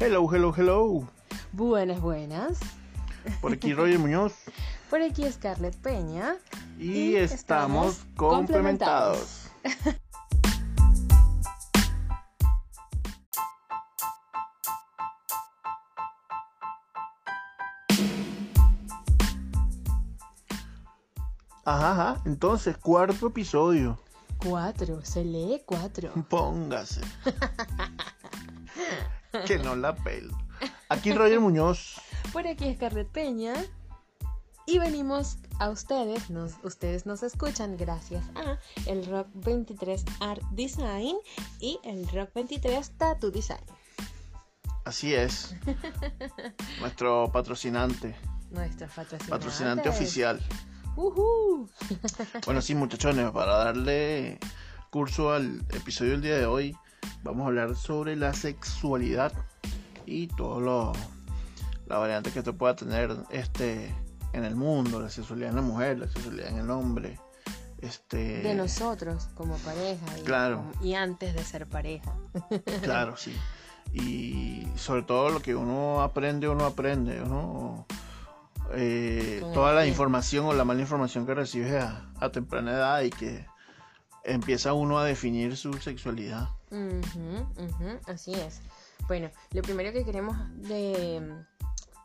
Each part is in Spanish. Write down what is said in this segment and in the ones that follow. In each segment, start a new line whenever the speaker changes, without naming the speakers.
Hello, hello, hello.
Buenas, buenas.
Por aquí Roger Muñoz.
Por aquí Scarlett Peña.
Y,
Y
estamos,
estamos
complementados. Ajá, ajá. Entonces, cuarto episodio.
Cuatro, se lee cuatro.
Póngase. que no la pelo. Aquí Roger Muñoz.
Por aquí Scarlett Peña. Y venimos a ustedes, nos, ustedes nos escuchan gracias a el Rock 23 Art Design y el Rock 23 Tattoo Design.
Así es. Nuestro patrocinante.
Nuestro patrocinante.
Patrocinante oficial.
Ujú.
Bueno, sí, muchachones, para darle curso al episodio del día de hoy, vamos a hablar sobre la sexualidad y todo lo la variante que esto pueda tener este en el mundo, la sexualidad en la mujer, la sexualidad en el hombre, este
De nosotros como pareja y,
Claro.
y antes de ser pareja.
Claro, sí. Y sobre todo lo que uno aprende o no aprende, ¿no? Eh, toda la información o la mala información que recibes a, a temprana edad y que empieza uno a definir su sexualidad.
Así es. Bueno, lo primero que queremos de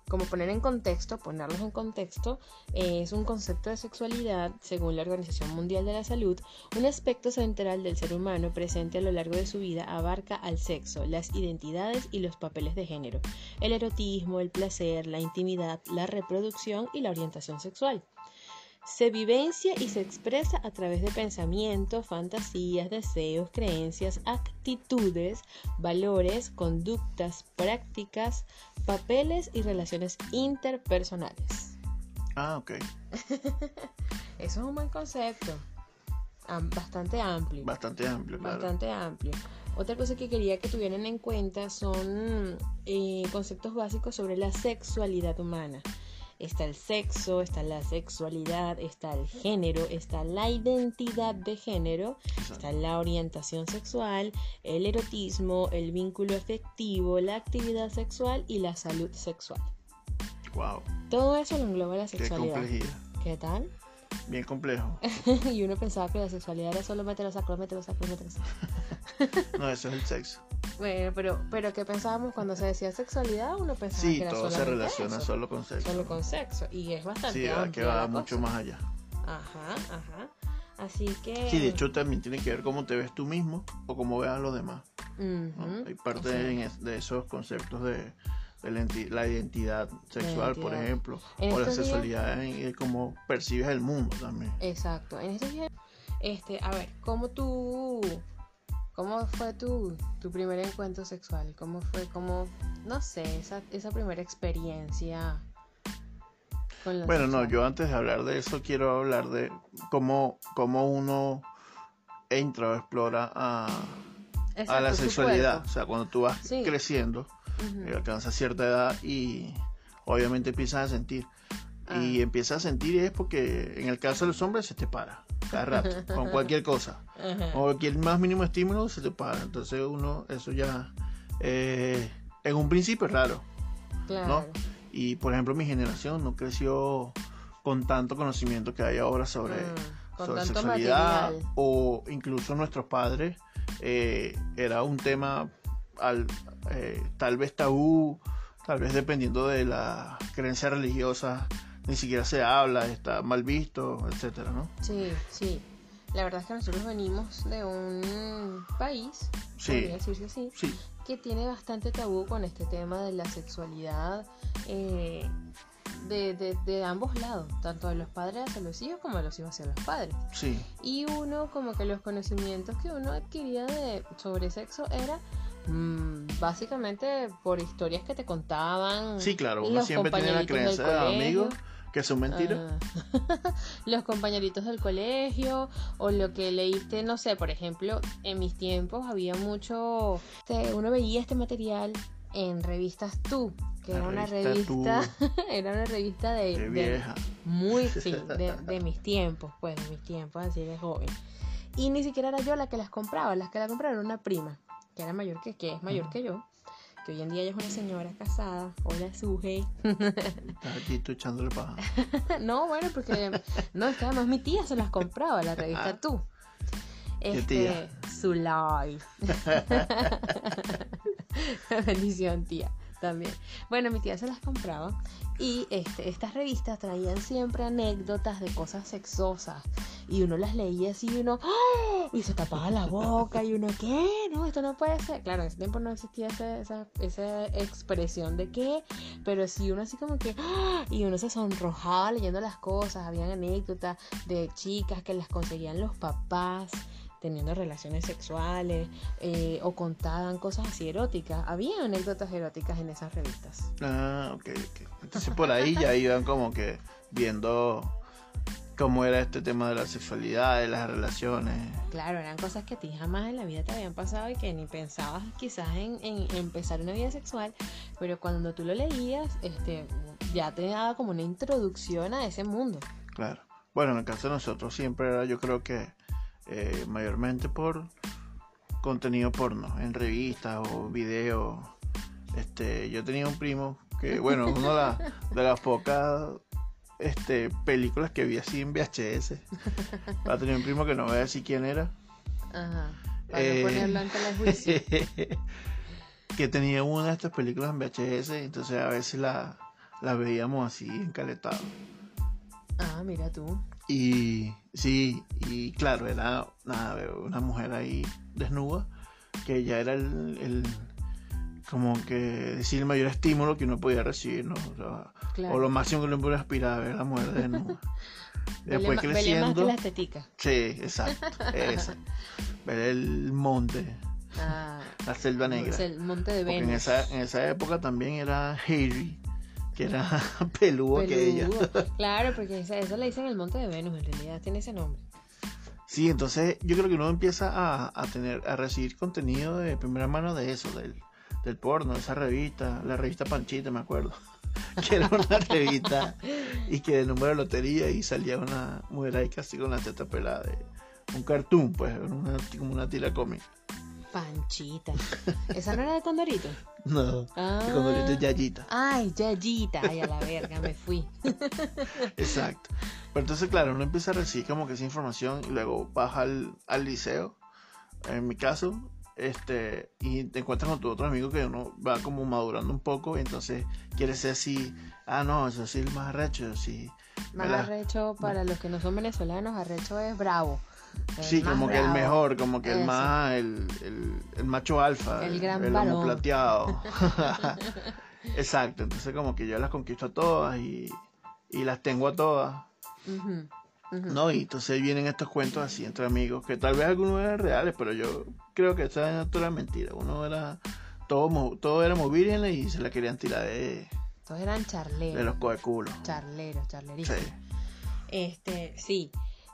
como poner en contexto, ponerlos en contexto, es un concepto de sexualidad, según la Organización Mundial de la Salud, un aspecto central del ser humano presente a lo largo de su vida abarca al sexo, las identidades y los papeles de género, el erotismo, el placer, la intimidad, la reproducción y la orientación sexual. Se vivencia y se expresa a través de pensamientos, fantasías, deseos, creencias, actitudes, valores, conductas, prácticas, papeles y relaciones interpersonales.
Ah, ok.
Eso es un buen concepto, bastante amplio.
Bastante amplio, claro.
Bastante amplio. Otra cosa que quería que tuvieran en cuenta son eh, conceptos básicos sobre la sexualidad humana. Está el sexo, está la sexualidad, está el género, está la identidad de género, está la orientación sexual, el erotismo, el vínculo afectivo, la actividad sexual y la salud sexual.
Wow,
Todo eso lo engloba la
qué
sexualidad.
complejidad.
¿Qué tal?
Bien complejo.
y uno pensaba que la sexualidad era solo meter los sacros, meter los sacros, meter los sacros.
No, eso es el sexo.
Bueno, pero, pero ¿qué pensábamos cuando se decía sexualidad? Uno pensaba
Sí,
que era
todo se relaciona
eso,
solo con sexo.
solo con sexo. Y es bastante
Sí, que va
la
mucho
cosa.
más allá.
Ajá, ajá. Así que...
Sí, de hecho también tiene que ver cómo te ves tú mismo o cómo ves a los demás. Hay parte
es-
de esos conceptos de, la, enti- la identidad sexual, por
identidad.
ejemplo,
En
o la
días-
sexualidad en, en cómo percibes el mundo también.
Exacto. En estos días, este, a ver, ¿cómo tú... ¿Cómo fue tu, tu primer encuentro sexual? ¿Cómo fue, cómo, no sé, esa, esa primera experiencia con lo
Bueno, no,
sexual?
yo antes de hablar de eso quiero hablar de cómo, cómo uno entra o explora a, a la sexualidad. O sea, cuando tú vas
Sí.
creciendo,
Ujú.
eh, alcanzas cierta edad y obviamente empiezas a sentir. Y
Ah.
empiezas a sentir es porque en el caso de los hombres se te para cada rato, con cualquier cosa.
Ajá.
o cualquier más mínimo estímulo se te para. Entonces uno, eso ya eh, en un principio es raro.
Claro.
Y por ejemplo mi generación no creció con tanto conocimiento que hay ahora sobre,
Mm,
sobre sexualidad
material.
o incluso nuestros padres eh, era un tema al, eh, tal vez tabú, tal vez dependiendo de la creencia religiosa ni siquiera se habla, está mal visto, etcétera, ¿no?
Sí, sí. La verdad es que nosotros venimos de un país,
Sí.
podría decirse así,
Sí,
que tiene bastante tabú con este tema de la sexualidad eh, de, de- de ambos lados, tanto de los padres hacia los hijos como de los hijos hacia los padres.
sí,
Y uno, como que los conocimientos que uno adquiría de, sobre sexo era mm, básicamente por historias que te contaban.
sí, claro, uno
los
siempre tiene la creencia de amigos que son mentiras.
Ah. los compañeritos del colegio o lo que leíste, no sé, por ejemplo, en mis tiempos había mucho, este, uno veía este material en revistas Tú, que
La
era una
revista
revista, era una revista de, de-
vieja.
muy, sí, de, de mis tiempos, pues, de mis tiempos, así de joven. Y ni siquiera era yo la que las compraba, las que la compraba era una prima, que era mayor que, que es mayor que yo. que hoy en día ella es una señora casada. Hola, Suje.
Estás aquí tú echándole paja.
no, bueno, porque no, es que además mi tía se las compraba, la revista Tú.
¿Qué
Este,
tía?
Su live. Bendición, tía. También. Bueno, mi tía se las compraba y este, estas revistas traían siempre anécdotas de cosas sexosas y uno las leía así y uno ¡ah! y se tapaba la boca y uno ¿qué? No, esto no puede ser. Claro, en ese tiempo no existía esa, esa, esa expresión de qué, pero sí uno así como que ¡ah! y uno se sonrojaba leyendo las cosas. Habían anécdotas de chicas que las conseguían los papás teniendo relaciones sexuales eh, o contaban cosas así eróticas. Había anécdotas eróticas en esas revistas.
Ah, ok, ok. Entonces por ahí ya iban como que viendo cómo era este tema de la sexualidad, de las relaciones.
Claro, eran cosas que a ti jamás en la vida te habían pasado y que ni pensabas quizás en, en empezar una vida sexual, pero cuando tú lo leías, este, ya te daba como una introducción a ese mundo.
Claro. Bueno, en el caso de nosotros siempre era, yo creo que eh, mayormente por contenido porno, en revistas o videos. Este, yo tenía un primo que, bueno, una de, la- de las pocas este, películas que vi así en VHS. Va a tener un primo que no voy a decir quién era.
Ajá. Para
Eh,
no ponerlo ante el juicio.
que tenía una de estas películas en VHS, entonces a veces la, la veíamos así encaletados.
Ah, mira tú.
Y sí, y claro, era nada, una mujer ahí desnuda, que ya era el, el- como que decir el mayor estímulo que uno podía recibir, ¿no? O, sea,
Claro.
o lo máximo que uno podía aspirar a ver a la mujer desnuda. Después
vele más que
creciendo,
la estética.
sí, exacto, esa. Ver el monte,
Ah,
la selva negra.
el monte de
Porque en
Venus.
esa, en esa época también era Harry, que era peludo que ella.
Claro, porque eso le dicen el monte de Venus, en realidad tiene ese nombre.
Sí, entonces yo creo que uno empieza a, a tener, a recibir contenido de primera mano de eso, del, del porno, de esa revista, la revista Panchita, me acuerdo. Que era una revista y que de número de lotería y salía una mujer ahí casi con la teta pelada de un cartoon, pues, una, como una tira cómica.
Panchita. ¿Esa no era de Condorito?
No,
Ah.
cuando yo te Yayita.
Ay, Yayita. Ay, a la verga, me fui.
Exacto. Pero entonces, claro, uno empieza a recibir como que esa información y luego baja al, al liceo, en mi caso, este, y te encuentras con tu otro amigo que uno va como madurando un poco y entonces quiere ser así, ah, no, eso sí, el más arrecho, sí.
Más
¿verdad?
arrecho, para los que no son venezolanos, arrecho es bravo. El
Sí, como que el mejor, como que el más, el, el, el macho alfa,
El gran
el plateado. Exacto, entonces como que yo las conquisto a todas y, y las tengo a todas. No, y entonces vienen estos cuentos así entre amigos, que tal vez algunos eran reales, pero yo creo que esa era mentira. Uno era, todo, todo era movible y se la querían tirar de,
Todos eran charleros.
de los coeculos.
Charleros, charlerísimos.
Sí.
Este, sí.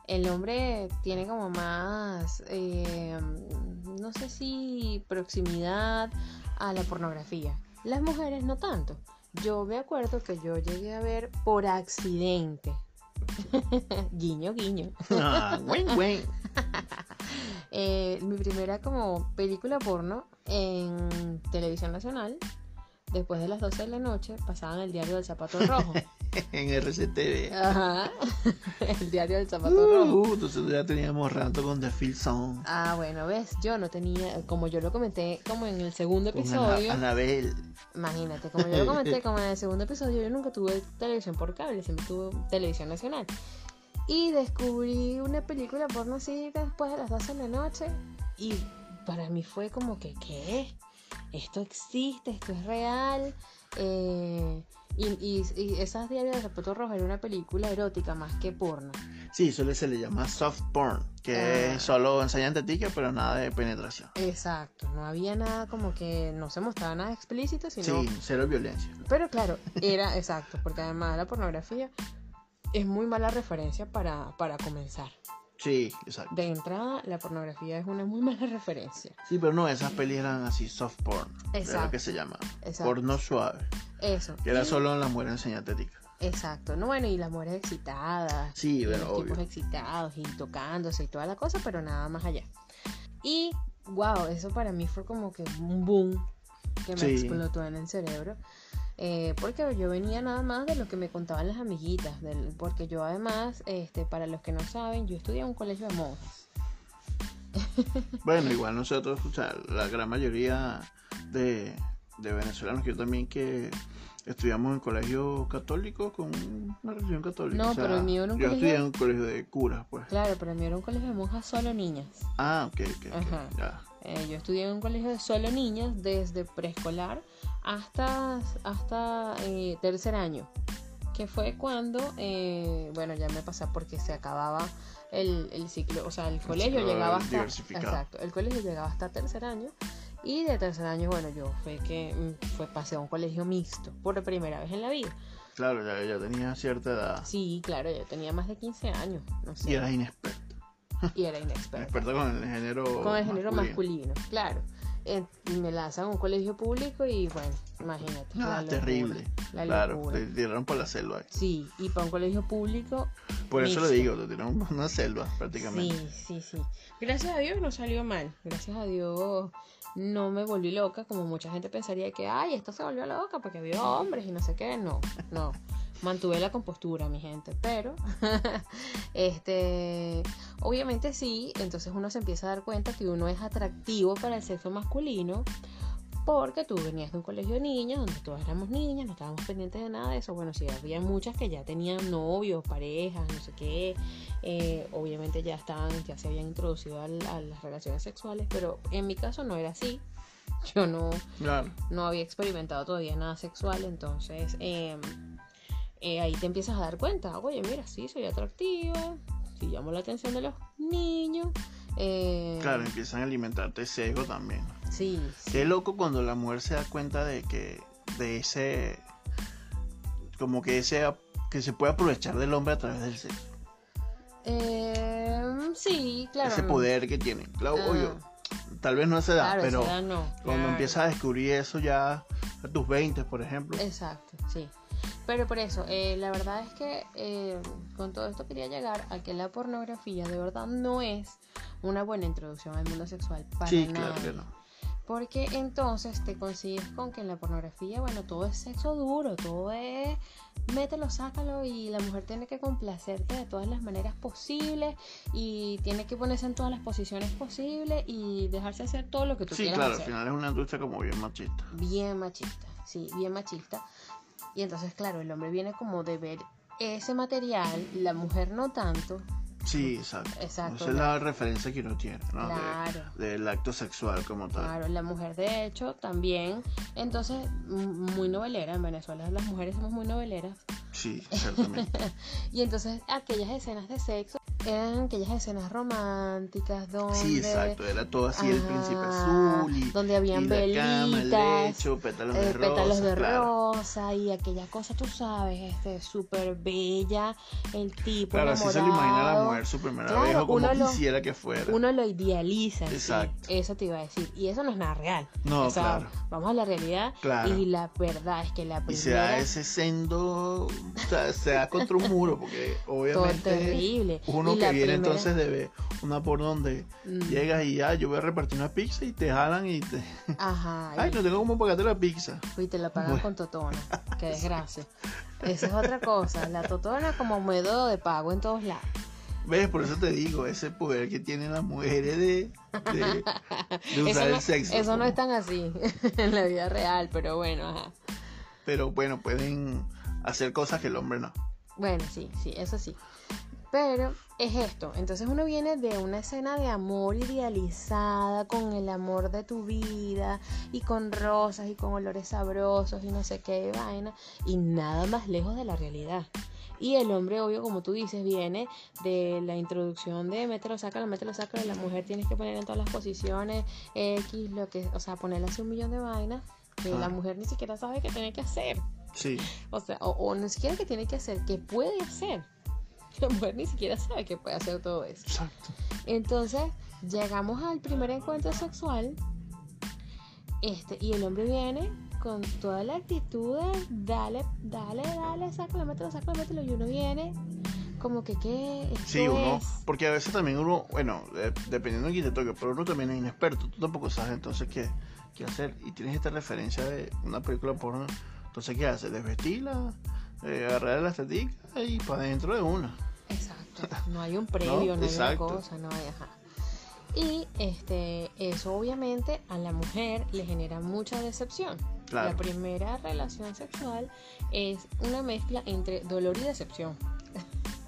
El hombre tiene como más, eh, no sé si proximidad a la pornografía. Las mujeres no tanto. Yo me acuerdo que yo llegué a ver por accidente. guiño, guiño.
Ah, güey, güey.
Eh, mi primera como película porno en televisión nacional. Después de las 12 de la noche pasaban el diario del zapato rojo.
En RCTV.
Ajá. el diario del zapato rojo.
Uh, entonces ya teníamos rato con The Feel Song.
Ah, bueno, ves, yo no tenía, como yo lo comenté como en el segundo
Con
episodio,
Ana- Anabel.
imagínate, como yo lo comenté como en el segundo episodio, yo nunca tuve televisión por cable, siempre tuve televisión nacional. Y descubrí una película porno así después de las 12 de la noche y para mí fue como que, ¿qué? Esto existe, esto es real. eh, y, y, y esas diarios de zapato rojo era una película erótica más que porno.
Sí, eso le- se le llama soft porn, que
Ah.
es solo enseñan tetica, pero nada de penetración.
Exacto, no había nada como que no se mostraba nada explícito, sino
Sí, cero violencia.
Pero claro, era exacto, porque además la pornografía es muy mala referencia para, para comenzar.
Sí, exacto.
De entrada, la pornografía es una muy mala referencia.
Sí, pero no, esas pelis eran así, soft porn. Es lo
Exacto.
que se llama.
Exacto.
Porno suave.
Eso.
Que era
Y-
solo en la mujer enseñar tetica.
Exacto. No, bueno, y las mujeres excitadas.
Sí, pero
los tipos excitados y tocándose y toda la cosa, pero nada más allá. Y, wow, eso para mí fue como que un boom. que me
Sí.
explotó en el cerebro. Eh, porque yo venía nada más de lo que me contaban las amiguitas, del- porque yo además, este, para los que no saben, yo estudié en un colegio de monjas.
Bueno, igual nosotros, o sea, la gran mayoría de, de venezolanos, yo también que estudiamos en colegio católico con una religión católica.
No,
o sea,
pero el mío era un
yo
colegio-
estudié en un colegio de curas, pues.
Claro, pero mío era un colegio de monjas solo niñas.
Ah, ok, ok,
Ajá.
ya.
Eh, yo estudié en un colegio de solo niñas desde preescolar hasta, hasta eh, tercer año, que fue cuando, eh, bueno, ya me pasé porque se acababa el, el ciclo, o sea, el colegio llegaba hasta, exacto, el colegio llegaba hasta tercer año y de tercer año, bueno, yo fue que mm, fue pasé a un colegio mixto por primera vez en la vida.
Claro, ya, ya tenía cierta edad.
Sí, claro, yo tenía más de 15 años, no sé,
Y eras inexperta.
y era inexperta.
Inexperta con el género
con el género masculino, claro. Eh, me lanzan a un colegio público y bueno, imagínate.
Ah,
la locura,
terrible.
La
claro,
locura.
te tiraron por la selva.
Sí, y para un colegio público.
Por eso
Mixto.
digo, te tiraron por una selva prácticamente.
Sí, sí, sí. Gracias a Dios no salió mal. Gracias a Dios no me volví loca, como mucha gente pensaría que, ay, esto se volvió loca porque vio hombres y no sé qué. No, no. Mantuve la compostura, mi gente. Pero, este, obviamente sí, entonces uno se empieza a dar cuenta que uno es atractivo para el sexo masculino. Porque tú venías de un colegio de niñas, donde todas éramos niñas, no estábamos pendientes de nada de eso. Bueno, sí, había muchas que ya tenían novios, parejas, no sé qué. eh, obviamente ya estaban, ya se habían introducido al- a, las relaciones sexuales, pero en mi caso no era así. Yo no,
Claro.
no había experimentado todavía nada sexual, entonces eh, eh, ahí te empiezas a dar cuenta, oye, mira, sí, soy atractiva, sí llamo la atención de los niños. Eh,
Claro, empiezan a alimentarte ese ego también.
Sí, sí.
Qué loco cuando la mujer se da cuenta de que de ese como que ese que se puede aprovechar del hombre a través del sexo.
Eh, sí, claro.
ese poder que tiene. Claro,
Ah.
obvio, tal vez no a esa edad,
Claro,
pero
esa edad no,
cuando
claro.
empiezas a descubrir eso ya a tus 20, por ejemplo.
Exacto, sí. Pero por eso, eh, la verdad es que eh, con todo esto quería llegar a que la pornografía de verdad no es una buena introducción al mundo sexual para
sí,
nada.
claro que no.
Porque entonces te consigues con que en la pornografía, bueno, todo es sexo duro, todo es mételo, sácalo y la mujer tiene que complacerte de todas las maneras posibles y tiene que ponerse en todas las posiciones posibles y dejarse hacer todo lo que tú
Sí,
quieras
claro,
hacer
al final es una industria como bien machista.
bien machista, sí, bien machista. Y entonces, claro, el hombre viene como de ver ese material, la mujer no tanto.
Sí, exacto.
Exacto,
Esa es la referencia que uno tiene, ¿no? De-
Claro.
del acto sexual como tal.
Claro, la mujer de hecho también, entonces, muy novelera, en Venezuela las mujeres somos muy noveleras.
Sí, ciertamente.
Y entonces aquellas escenas de sexo eran aquellas escenas románticas donde...
Sí, exacto. Era todo así el príncipe azul y,
donde habían
y la cama, el
velitas,
lecho, pétalos
eh,
de rosa.
pétalos de
claro.
rosa y aquella cosa, tú sabes, este, súper bella, el tipo
Claro, así se lo
enamorado.
imagina la mujer su primera
Claro,
vez o como
lo-
quisiera que fuera.
Uno lo idealiza. sí,
Exacto.
eso te iba a decir. Y eso no es nada real.
No,
O sea,
claro.
Vamos a la realidad.
Claro.
Y la verdad es que la
Y se da
primera.
ese sendo, o sea, se da contra un muro, porque
todo
obviamente
terrible.
uno que viene
primera-
entonces de ver una por donde
Mm.
llegas y ya, yo voy a repartir una pizza y te jalan y te...
Ajá.
Ay,
y-
no tengo cómo pagarte la pizza.
Y te la pagan
Bueno.
con totona. Qué desgracia. Esa es otra cosa. La totona como método de pago en todos lados.
¿Ves? Por eso te digo, ese poder que tienen las mujeres de, de, de usar
no,
el sexo.
eso no
como-
es tan así en la vida real, pero bueno, ajá.
Pero bueno, pueden hacer cosas que el hombre no.
Bueno, sí, sí, eso sí. Pero es esto. Entonces uno viene de una escena de amor idealizada con el amor de tu vida y con rosas y con olores sabrosos y no sé qué vaina y nada más lejos de la realidad. Y el hombre, obvio, como tú dices, viene de la introducción de mételo, sácalo, mételo, sácalo. La mujer tienes que poner en todas las posiciones X, lo que, o sea, ponerle así un millón de vainas que la mujer ni siquiera sabe qué tiene que hacer.
Sí,
O sea, o, o ni siquiera que tiene que hacer, que puede hacer. La mujer ni siquiera sabe que puede hacer todo eso.
exacto.
Entonces, llegamos al primer encuentro sexual. Este, y el hombre viene con toda la actitud de dale, dale, dale, sácalo, mételo, sácalo, mételo. Y uno viene como que qué
Sí, uno,
es-
porque a veces también uno, bueno, eh, dependiendo de quién te toque, pero uno también es inexperto, tú tampoco sabes entonces qué, qué hacer y tienes esta referencia de una película porno, entonces ¿qué haces? Desvestirla, eh, agarrar la estética y para dentro de una.
Exacto. No hay un previo, no, hay una cosa, no hay, ajá. Y este, eso obviamente a la mujer le genera mucha decepción.
Claro.
La primera relación sexual es una mezcla entre dolor y decepción.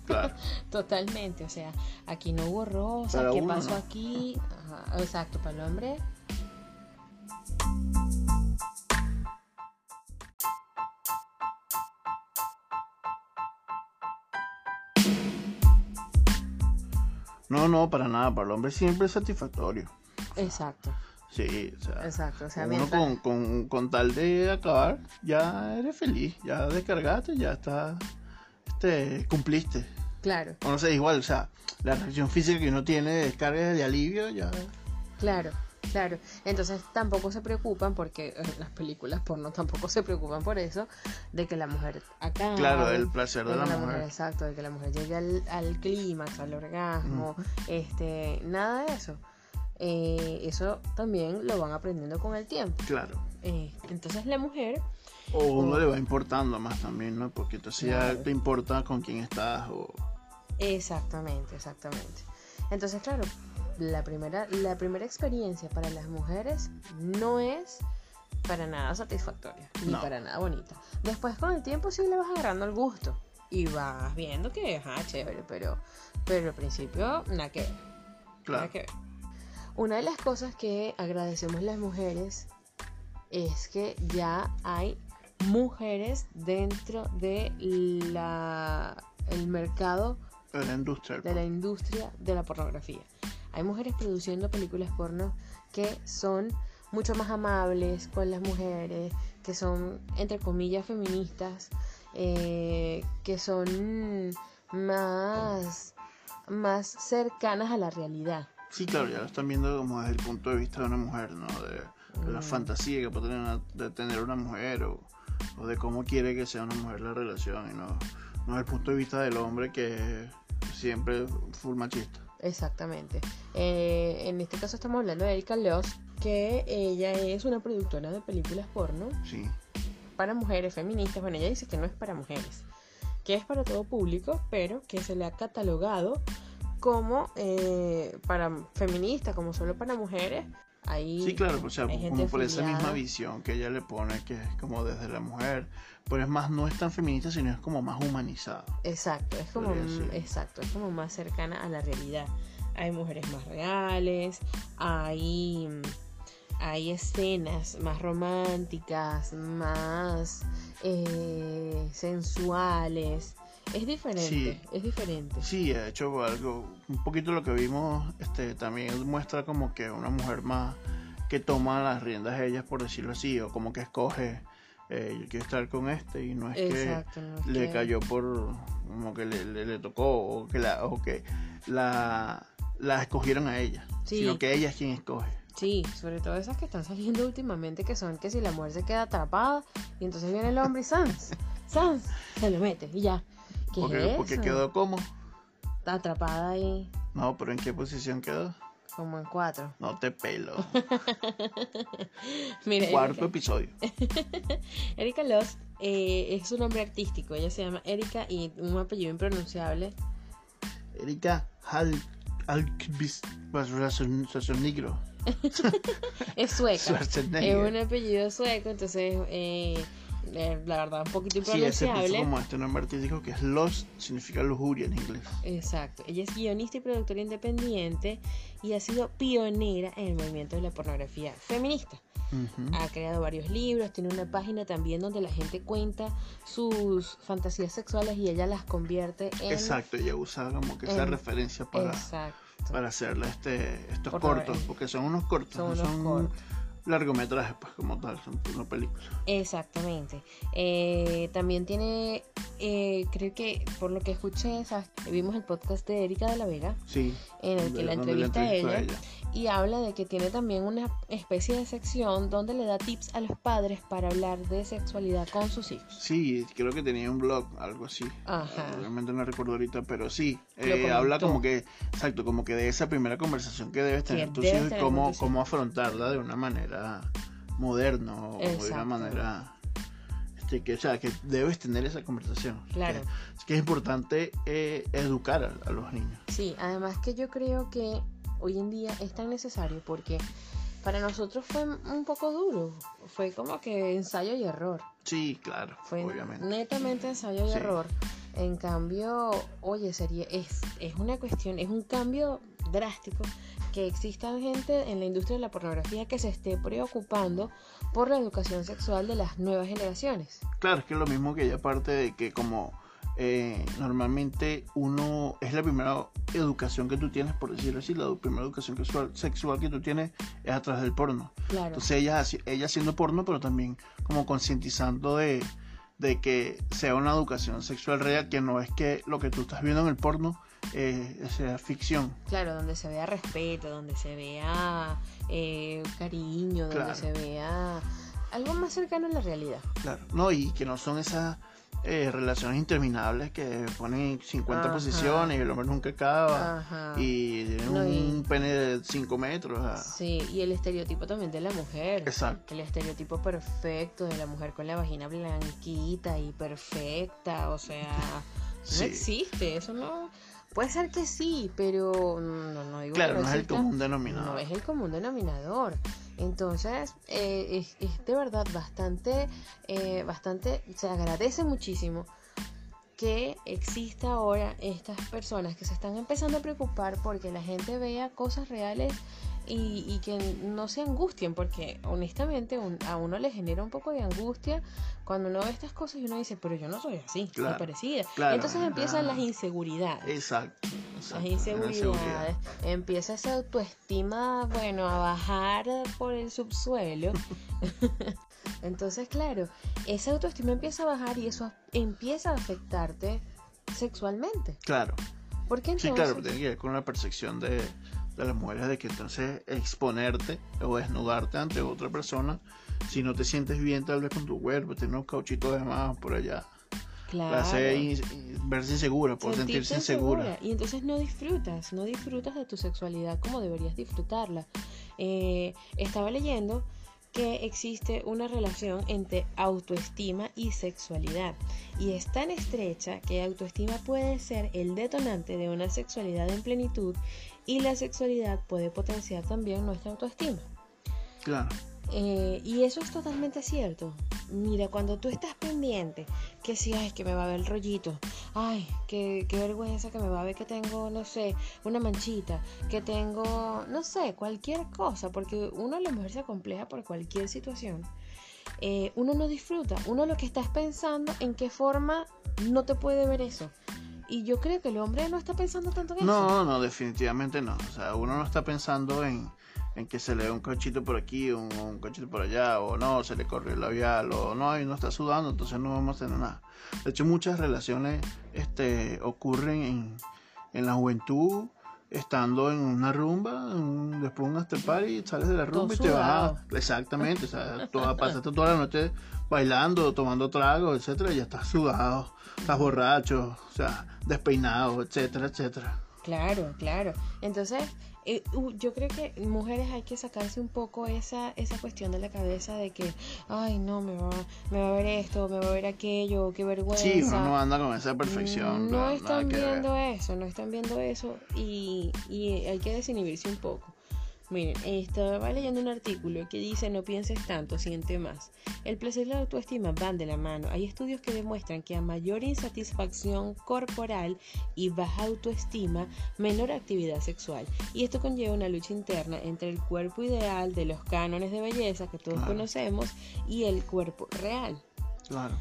Claro.
Totalmente, o sea, aquí no hubo rosa,
Para
¿qué pasó
¿no?
aquí? Ajá, exacto, para el hombre.
No, no, para nada, para el hombre siempre es satisfactorio.
Exacto,
Sí, o sea,
exacto. O sea,
uno
mientras-
con, con, con tal de acabar, ya eres feliz, ya descargaste, ya está, este, cumpliste.
Claro,
O no sé, igual, o sea, la reacción física que uno tiene de descarga de alivio, ya...
claro, claro. Entonces tampoco se preocupan porque eh, las películas porno tampoco se preocupan por eso, de que la mujer acá.
Claro, el placer de la mujer.
Exacto, de que la mujer llegue al, al clímax, al orgasmo, este, nada de eso. Eh, eso también lo van aprendiendo con el tiempo.
Claro.
Eh, entonces la mujer,
O uno le va importando más también, ¿no? Porque entonces
Claro.
ya te importa con quién estás o...
exactamente, exactamente. Entonces, claro, la primera, la primera experiencia para las mujeres no es para nada satisfactoria, ni
No.
para nada bonita. Después con el tiempo sí le vas agarrando el gusto y vas viendo que, ajá, chévere, pero, pero al principio nada que ver. Nada que ver. Una de las cosas que agradecemos las mujeres es que ya hay mujeres dentro de la el mercado
De la industria. del
de la industria de la pornografía. Hay mujeres produciendo películas porno que son mucho más amables con las mujeres, que son, entre comillas, feministas, eh, que son más, más cercanas a la realidad.
Sí, claro, ya lo están viendo como desde el punto de vista de una mujer, ¿no? De, de la
Mm.
fantasía que puede tener una- de tener una mujer o, o de cómo quiere que sea una mujer la relación y no, no desde el punto de vista del hombre que siempre full machista.
Exactamente. Eh, en este caso estamos hablando de Erika Leos, que ella es una productora de películas porno
Sí,
para mujeres feministas. Bueno, ella dice que no es para mujeres, que es para todo público, pero que se le ha catalogado como eh, para feministas, como solo para mujeres. Ahí
sí, claro, o sea, como por esa misma visión que ella le pone, que es como desde la mujer, pero es más, no es tan feminista, sino es como más humanizado.
Exacto, es como exacto, es como más cercana a la realidad. Hay mujeres más reales, hay hay escenas más románticas, más eh, sensuales. Es diferente,
Sí.
es diferente.
Sí, de hecho algo, un poquito lo que vimos, este, también muestra como que una mujer más que toma las riendas ellas, por decirlo así, o como que escoge, eh, yo quiero estar con este y no es
Exacto, no es
que le
que-
cayó por, como que le, le- le tocó, o que la, o que la, la escogieron a ella,
Sí.
sino que ella es quien escoge.
Sí, sobre todo esas que están saliendo últimamente, que son que si la mujer se queda atrapada y entonces viene el hombre y sans, sans, se lo mete y ya. ¿Qué
Porque,
es
porque
eso?
quedó como,
Está atrapada ahí
no, pero ¿en qué posición quedó?
como en cuatro.
No te pelo.
Mira,
Cuarto
Erika,
episodio.
Erika Lost eh, es su nombre artístico. Ella se llama Erika y un apellido impronunciable.
Erika Hal Alkvist Schwarzenegger.
Es sueca. Es un apellido sueco, entonces eh, eh, la verdad un poquito
Sí,
impronunciable.
como este nombre artístico que es Lost, significa lujuria en inglés.
Exacto. Ella es guionista y productora independiente y ha sido pionera en el movimiento de la pornografía feminista.
Ujú.
Ha creado varios libros, tiene una página también donde la gente cuenta sus fantasías sexuales y ella las convierte en...
Exacto, ella usa como que esa
en-
referencia para,
Exacto.
para hacerle este, estos
Por
cortos,
eh,
porque son unos cortos,
son
no
unos
son
cortos.
Largometrajes pues como tal, son una película.
Exactamente. Eh, también tiene, eh, creo que por lo que escuché, ¿sabes? vimos el podcast de Erika de la Vega.
Sí,
en el que la entrevista a ella, y habla de que tiene también una especie de sección donde le da tips a los padres para hablar de sexualidad con sus hijos.
Sí, creo que tenía un blog, algo así.
Ajá.
Realmente no recuerdo ahorita, pero sí, eh, habla como que, exacto, como que de esa primera conversación que debes tener tus hijos y cómo, cómo afrontarla de una manera moderna o de una manera este, que, o sea, que debes tener esa conversación.
Claro.
es que es importante eh, educar a los niños.
Sí, además que yo creo que hoy en día es tan necesario porque para nosotros fue un poco duro. Fue como que ensayo y error.
Sí, claro.
Fue
obviamente.
netamente ensayo y error. En cambio, oye, sería, es, es una cuestión, es un cambio drástico que exista gente en la industria de la pornografía que se esté preocupando por la educación sexual de las nuevas generaciones.
Claro, es que es lo mismo que ella parte de que como eh, normalmente uno es la primera educación que tú tienes, por decirlo así, la primera educación sexual, que tú tienes es a través del porno.
Claro.
Entonces ella, ella haciendo porno, pero también como concientizando de, de que sea una educación sexual real, que no es que lo que tú estás viendo en el porno eh, sea ficción.
Claro, donde se vea respeto, donde se vea eh, cariño, donde se vea algo más cercano a la realidad.
Claro, no, y que no son esas eh, relaciones interminables que ponen 50 posiciones y el hombre nunca acaba y tiene un pene de 5 metros.
Sí, y el estereotipo también de la mujer.
Exacto.
El estereotipo perfecto de la mujer con la vagina blanquita y perfecta, o sea, no existe, eso no... Puede ser que sí, pero no, no digo
Claro, no es el común denominador.
No es el común denominador. Entonces, eh, es, de verdad bastante, eh, bastante, se agradece muchísimo que exista ahora estas personas que se están empezando a preocupar porque la gente vea cosas reales y, que no se angustien, porque honestamente a uno le genera un poco de angustia cuando uno ve estas cosas y uno dice, pero yo no soy así, soy parecida. Entonces empiezan las inseguridades.
Exacto,
Las inseguridades. Empieza esa autoestima, bueno, a bajar por el subsuelo. Entonces, claro, esa autoestima empieza a bajar y eso empieza a afectarte sexualmente.
Claro.
Porque entonces...
Sí, claro, tiene que ver con la percepción de, de las mujeres de que entonces exponerte o desnudarte ante otra persona, si no te sientes bien tal vez con tu cuerpo, tener unos cauchitos de más por allá.
Claro.
Hace verse insegura, por sentirse insegura.
Y entonces no disfrutas, no disfrutas de tu sexualidad como deberías disfrutarla. Eh, estaba leyendo que existe una relación entre autoestima y sexualidad y es tan estrecha que autoestima puede ser el detonante de una sexualidad en plenitud y la sexualidad puede potenciar también nuestra autoestima.
Claro.
Eh, y eso es totalmente cierto. Mira, cuando tú estás pendiente, que si, ay, que me va a ver el rollito, ay, qué, qué vergüenza que me va a ver que tengo, no sé, una manchita, que tengo, no sé, cualquier cosa, porque uno a la mujer se compleja por cualquier situación. Eh, uno no disfruta, uno lo que está es pensando en qué forma no te puede ver eso. Y yo creo que el hombre no está pensando tanto en eso.
No, no, definitivamente no. O sea, uno no está pensando en, en que se le ve un cochito por aquí, un, un cochito por allá, o no, se le corre el labial, o no, y no está sudando, entonces no vamos a tener nada. De hecho, muchas relaciones este, ocurren en, en la juventud, estando en una rumba, después un after party, sales de la rumba y te vas. Exactamente, o sea, toda, pasaste toda la noche bailando, tomando tragos, etcétera, y ya estás sudado, estás borracho, o sea, despeinado, etcétera, etcétera.
Claro, claro. Entonces, eh, yo creo que mujeres hay que sacarse un poco esa, esa cuestión de la cabeza de que, ay, no, me va, me va a ver esto, me va a ver aquello, qué vergüenza.
Sí, uno no anda con esa perfección.
No, están viendo eso, no están viendo eso y, y hay que desinhibirse un poco. Miren, estaba leyendo un artículo que dice no pienses tanto, siente más. El placer y la autoestima van de la mano. Hay estudios que demuestran que a mayor insatisfacción corporal y baja autoestima, menor actividad sexual. Y esto conlleva una lucha interna entre el cuerpo ideal de los cánones de belleza que todos conocemos y el cuerpo real.
Claro.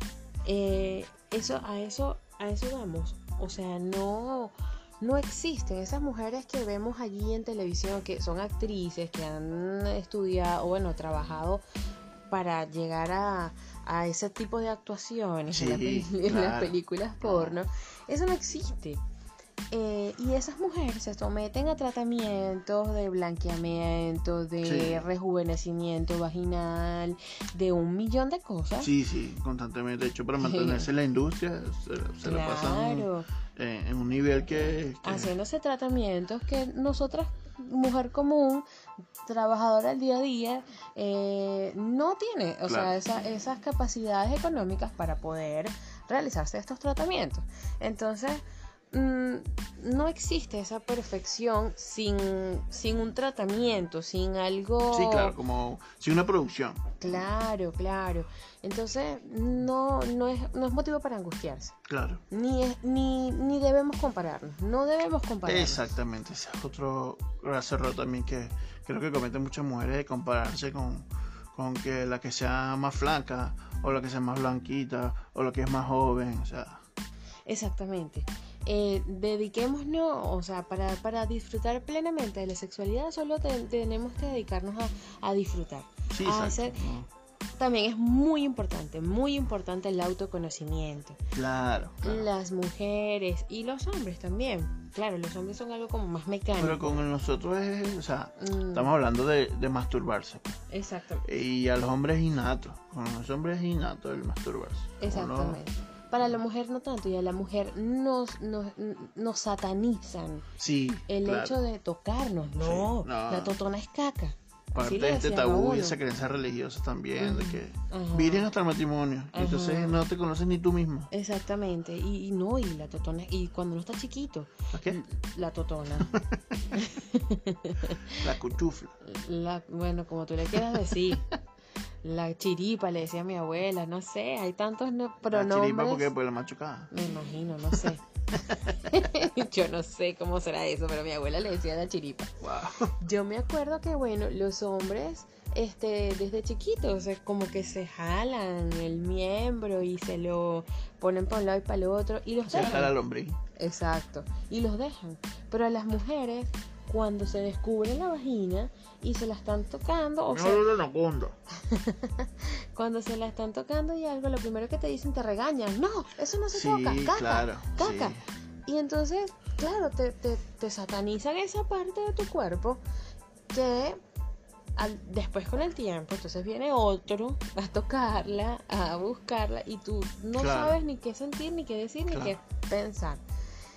Eh, eso, a eso, a eso vamos. O sea, no no existen esas mujeres que vemos allí en televisión, que son actrices, que han estudiado, o bueno, trabajado para llegar a, ese tipo de actuaciones en, las películas porno. Eso no existe. eh, y esas mujeres se someten a tratamientos de blanqueamiento, de rejuvenecimiento vaginal, de un millón de cosas.
Sí, sí, constantemente. De hecho, para mantenerse en la industria, se, pasan en, un nivel que,
Haciéndose tratamientos que nosotras, mujer común, trabajadora del día a día, eh, no tiene, o sea, esas capacidades económicas para poder realizarse estos tratamientos. Entonces, Mm, no existe esa perfección sin, sin un tratamiento, sin algo...
Sí, claro, como sin una producción.
Claro, claro. Entonces no, no, es, no es motivo para angustiarse.
Claro.
Ni, ni, ni debemos compararnos, no debemos compararnos.
Exactamente, ese es otro error también que creo que cometen muchas mujeres de compararse con, con que la que sea más flaca o la que sea más blanquita o la que es más joven, o sea...
Exactamente eh, dediquémonos, o sea, para, para, disfrutar plenamente de la sexualidad solo tenemos que dedicarnos a, disfrutar.
Sí,
a hacer, también es muy importante, muy importante el autoconocimiento.
Claro,
Las mujeres y los hombres también. Claro, los hombres son algo como más mecánico.
Pero con nosotros es, o sea, mm. estamos hablando de, de masturbarse.
Exacto.
Y a los hombres es innato. Con los hombres es innato el masturbarse.
Exactamente. Para la mujer no tanto, y a la mujer nos, nos, nos satanizan.
Sí.
El hecho de tocarnos, no, La totona es caca.
Parte de este tabú y esa creencia religiosa también, de que vienen hasta el matrimonio, entonces no te conoces ni tú mismo.
Exactamente, y, no, y la totona, y cuando no está chiquito.
¿La qué?
La totona.
la cuchufla.
La, bueno, como tú le quieras decir. la chiripa, le decía a mi abuela, no sé, hay tantos no, pronombres.
La chiripa porque pues la machucada.
Me imagino, no sé. Yo no sé cómo será eso, pero mi abuela le decía la chiripa. Yo me acuerdo que, bueno, los hombres, este, desde chiquitos, como que se jalan el miembro y se lo ponen para un lado y para el otro y los
se
dejan.
jala el hombre.
Exacto, y los dejan. Pero a las mujeres cuando se descubre la vagina y se la están tocando. O
no, no, no,
cuando se la están tocando y algo, lo primero que te dicen te regañan. No, eso no se toca. Caca,
claro,
caca. Y entonces, claro, te, te, te, satanizan esa parte de tu cuerpo que después con el tiempo, entonces viene otro a tocarla, a buscarla y tú no sabes ni qué sentir, ni qué decir, ni qué pensar.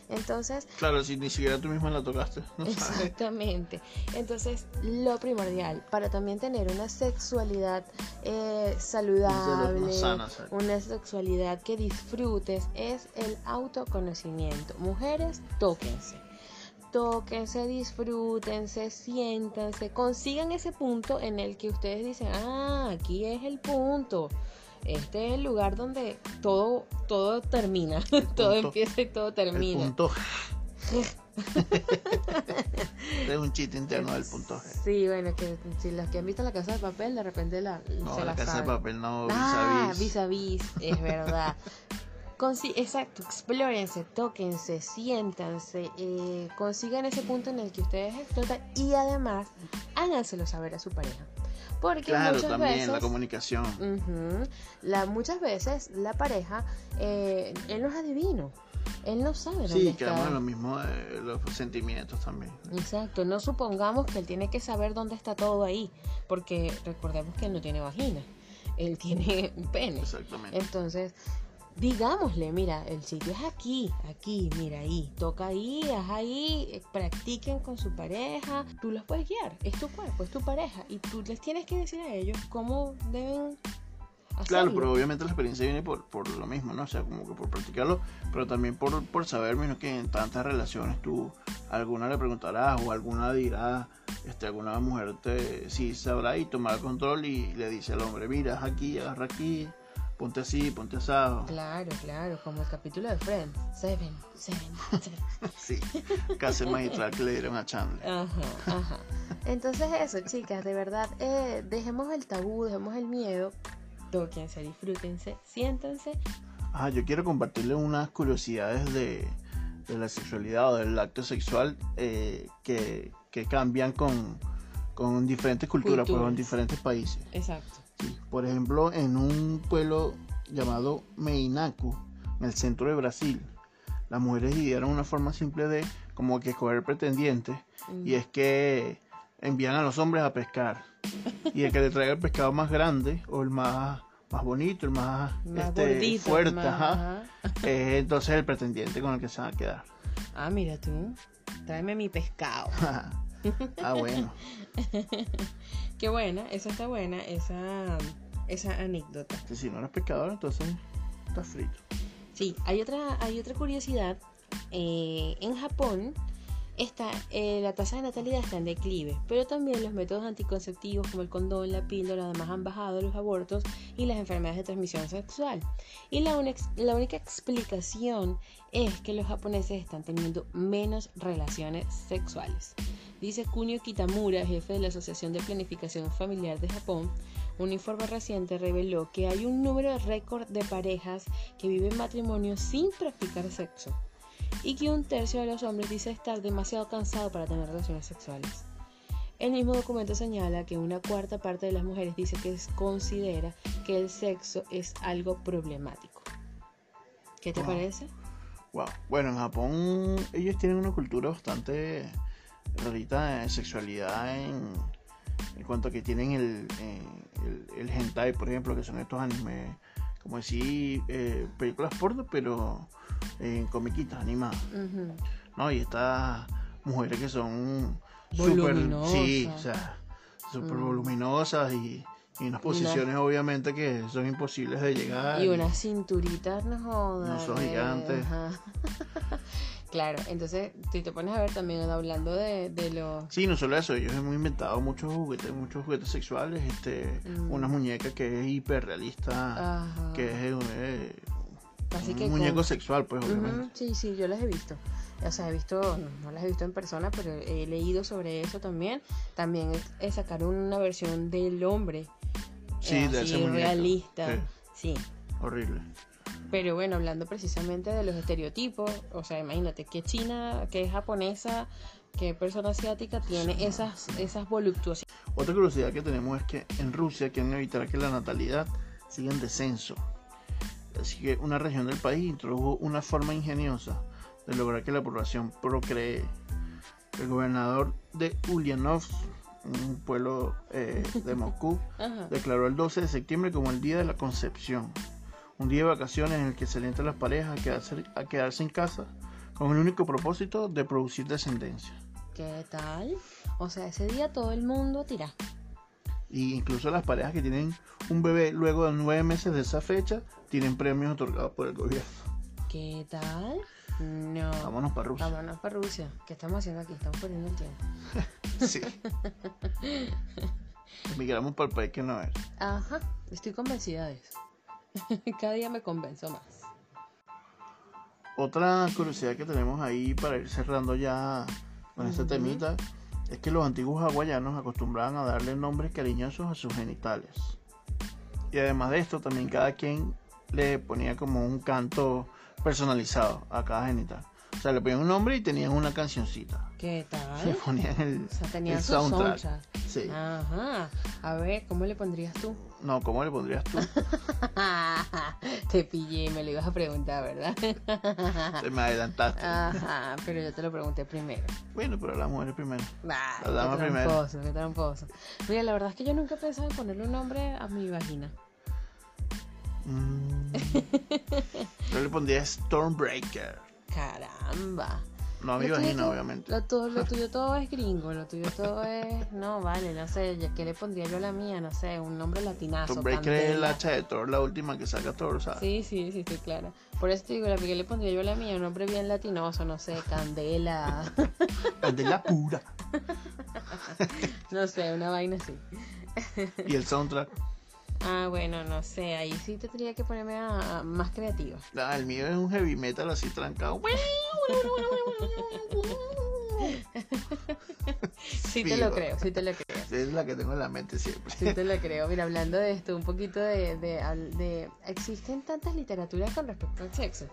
Entonces...
Claro, si ni siquiera tú misma la tocaste.
exactamente. Entonces, lo primordial para también tener una sexualidad eh, saludable, una sexualidad que disfrutes, es el autoconocimiento. Mujeres, tóquense tóquense, disfrútense, siéntanse, consigan ese punto en el que ustedes dicen, ah, aquí es el punto. Este es el lugar donde todo, todo termina, todo empieza y todo termina.
El punto es un chiste interno del punto
G. Sí, bueno, que si las que han visto la casa de papel, de repente la.
No, la, casa de papel no,
ah, vis a vis. es verdad. exacto, explórense, tóquense, siéntanse, eh, consigan ese punto en el que ustedes explotan y además háganselo saber a su pareja. Porque
claro,
muchas
también
veces,
la comunicación.
la, muchas veces la pareja, eh, él no es adivino. Él no sabe
dónde Sí, quedamos en lo mismo de los sentimientos también.
Exacto, no supongamos que él tiene que saber dónde está todo ahí, porque recordemos que él no tiene vagina, él tiene pene.
Exactamente.
Entonces, digámosle, mira, el sitio es aquí, aquí, mira ahí, toca ahí, haz ahí, eh, practiquen con su pareja, tú los puedes guiar, es tu cuerpo, es tu pareja y tú les tienes que decir a ellos cómo deben hacerlo.
Claro, pero obviamente la experiencia viene por, por lo mismo, ¿no? O sea, como que por practicarlo, pero también por, por saber, menos que en tantas relaciones tú, alguna le preguntarás o alguna dirá, este, alguna mujer te, sí sabrá y tomará control y le dice al hombre, mira, aquí, agarra aquí, ponte así, ponte asado.
Claro, claro, como el capítulo de Friends. Seven, seven, seven.
sí, casi magistral que le dieron a Chandler.
Ajá, ajá. Entonces eso, chicas, de verdad, eh, dejemos el tabú, dejemos el miedo, tóquense, disfrútense, siéntense.
Ajá, yo quiero compartirles unas curiosidades de, de la sexualidad o del acto sexual eh, que, que, cambian con, con diferentes culturas, pues, en diferentes países.
Exacto.
Por ejemplo, en un pueblo llamado Meinacu, en el centro de Brasil, las mujeres idearon una forma simple de como que escoger pretendientes y es que envían a los hombres a pescar y el que le traiga el pescado más grande o el más más bonito, el más, este, fuerte, es entonces el pretendiente con el que se van a quedar.
Ah, mira tú, tráeme mi pescado.
ah, bueno.
Qué buena, esa está buena, esa, esa anécdota.
si no eres pescador, entonces está frito.
Sí, hay otra, hay otra curiosidad. Eh, en Japón, Está, eh, la tasa de natalidad está en declive, pero también los métodos anticonceptivos como el condón, la píldora, además han bajado los abortos y las enfermedades de transmisión sexual. Y la, la única explicación es que los japoneses están teniendo menos relaciones sexuales. Dice Kunio Kitamura, jefe de la Asociación de Planificación Familiar de Japón, un informe reciente reveló que hay un número récord de parejas que viven matrimonio sin practicar sexo y que un tercio de los hombres dice estar demasiado cansado para tener relaciones sexuales. El mismo documento señala que una cuarta parte de las mujeres dice que considera que el sexo es algo problemático. ¿Qué te parece?
Wow. Bueno, en Japón ellos tienen una cultura bastante rarita sexualidad en, en cuanto a que tienen el, eh, el, hentai, por ejemplo, que son estos animes, como decir, eh, películas porno, pero en comiquitas animadas. ¿No? Y estas mujeres que son súper. Sí, o sea, súper mm. voluminosas y, y unas posiciones, obviamente, que son imposibles de llegar.
Y unas cinturitas, no jodas.
No son gigantes.
Claro, entonces si te pones a ver también hablando de, de los...
Sí, no solo eso, ellos hemos inventado muchos juguetes, muchos juguetes sexuales, este, mm. una muñeca que es hiperrealista, que es eh, un muñeco sexual, pues, obviamente.
sí, sí, yo las he visto. O sea, he visto, no, las he visto en persona, pero he leído sobre eso también. También es, sacar una versión del hombre.
Sí, de ese
realista. Sí.
Horrible.
Pero bueno, hablando precisamente de los estereotipos, o sea, imagínate que China, que japonesa, que persona asiática tiene esas, esas voluptuosidades.
Otra curiosidad que tenemos es que en Rusia quieren evitar que la natalidad siga en descenso. Así que una región del país introdujo una forma ingeniosa de lograr que la población procree. El gobernador de Ulyanov, un pueblo eh, de Moscú, declaró el 12 de septiembre como el Día de la Concepción, un día de vacaciones en el que se alienta a las parejas a quedarse, a quedarse en casa con el único propósito de producir descendencia.
¿Qué tal? O sea, ese día todo el mundo tira.
Y incluso las parejas que tienen un bebé luego de nueve meses de esa fecha tienen premios otorgados por el gobierno.
¿Qué tal? No.
Vámonos para Rusia.
Vámonos para Rusia. ¿Qué estamos haciendo aquí? Estamos perdiendo el tiempo.
sí. Emigramos para el país que no es.
Ajá. Estoy convencida de eso. Cada día me convenzo más.
Otra curiosidad que tenemos ahí para ir cerrando ya con este temita es que los antiguos hawaianos acostumbraban a darle nombres cariñosos a sus genitales. Y además de esto, también cada quien le ponía como un canto personalizado a cada genital. O sea, le ponían un nombre y tenían una cancioncita.
¿Qué tal?
Le ponían el,
o sea, tenían el soundtrack. Sí. Ajá. A ver, ¿cómo le pondrías tú?
No, ¿cómo le pondrías tú?
te pillé, me lo ibas a preguntar, ¿verdad?
te me adelantaste.
Ajá, pero yo te lo pregunté primero.
Bueno, pero la mujer primero.
Bah, la dama qué tramposo, primero. Qué tramposo. Mira, la verdad es que yo nunca he pensado en ponerle un nombre a mi vagina.
Mm. yo le pondría Stormbreaker.
Caramba.
No, mi vagina, obviamente.
Lo, tuyo todo es gringo, lo tuyo todo es. No, vale, no sé. ¿Qué le pondría yo a la mía? No sé, un nombre latinazo.
Stormbreaker es el hacha de Thor, la última que saca Thor, ¿sabes?
Sí, sí, sí, estoy clara. Por eso te digo, la que le pondría yo a la mía? Un nombre bien latinoso, no sé, Candela.
Candela pura.
no sé, una vaina así.
¿Y el soundtrack?
Ah, bueno, no sé, ahí sí te tendría que ponerme a, más creativa.
Ah, el mío es un heavy metal así trancado.
sí te lo creo, sí te lo creo.
Es la que tengo en la mente siempre.
Sí te lo creo. Mira, hablando de esto, un poquito de, de, existen tantas literaturas con respecto al sexo.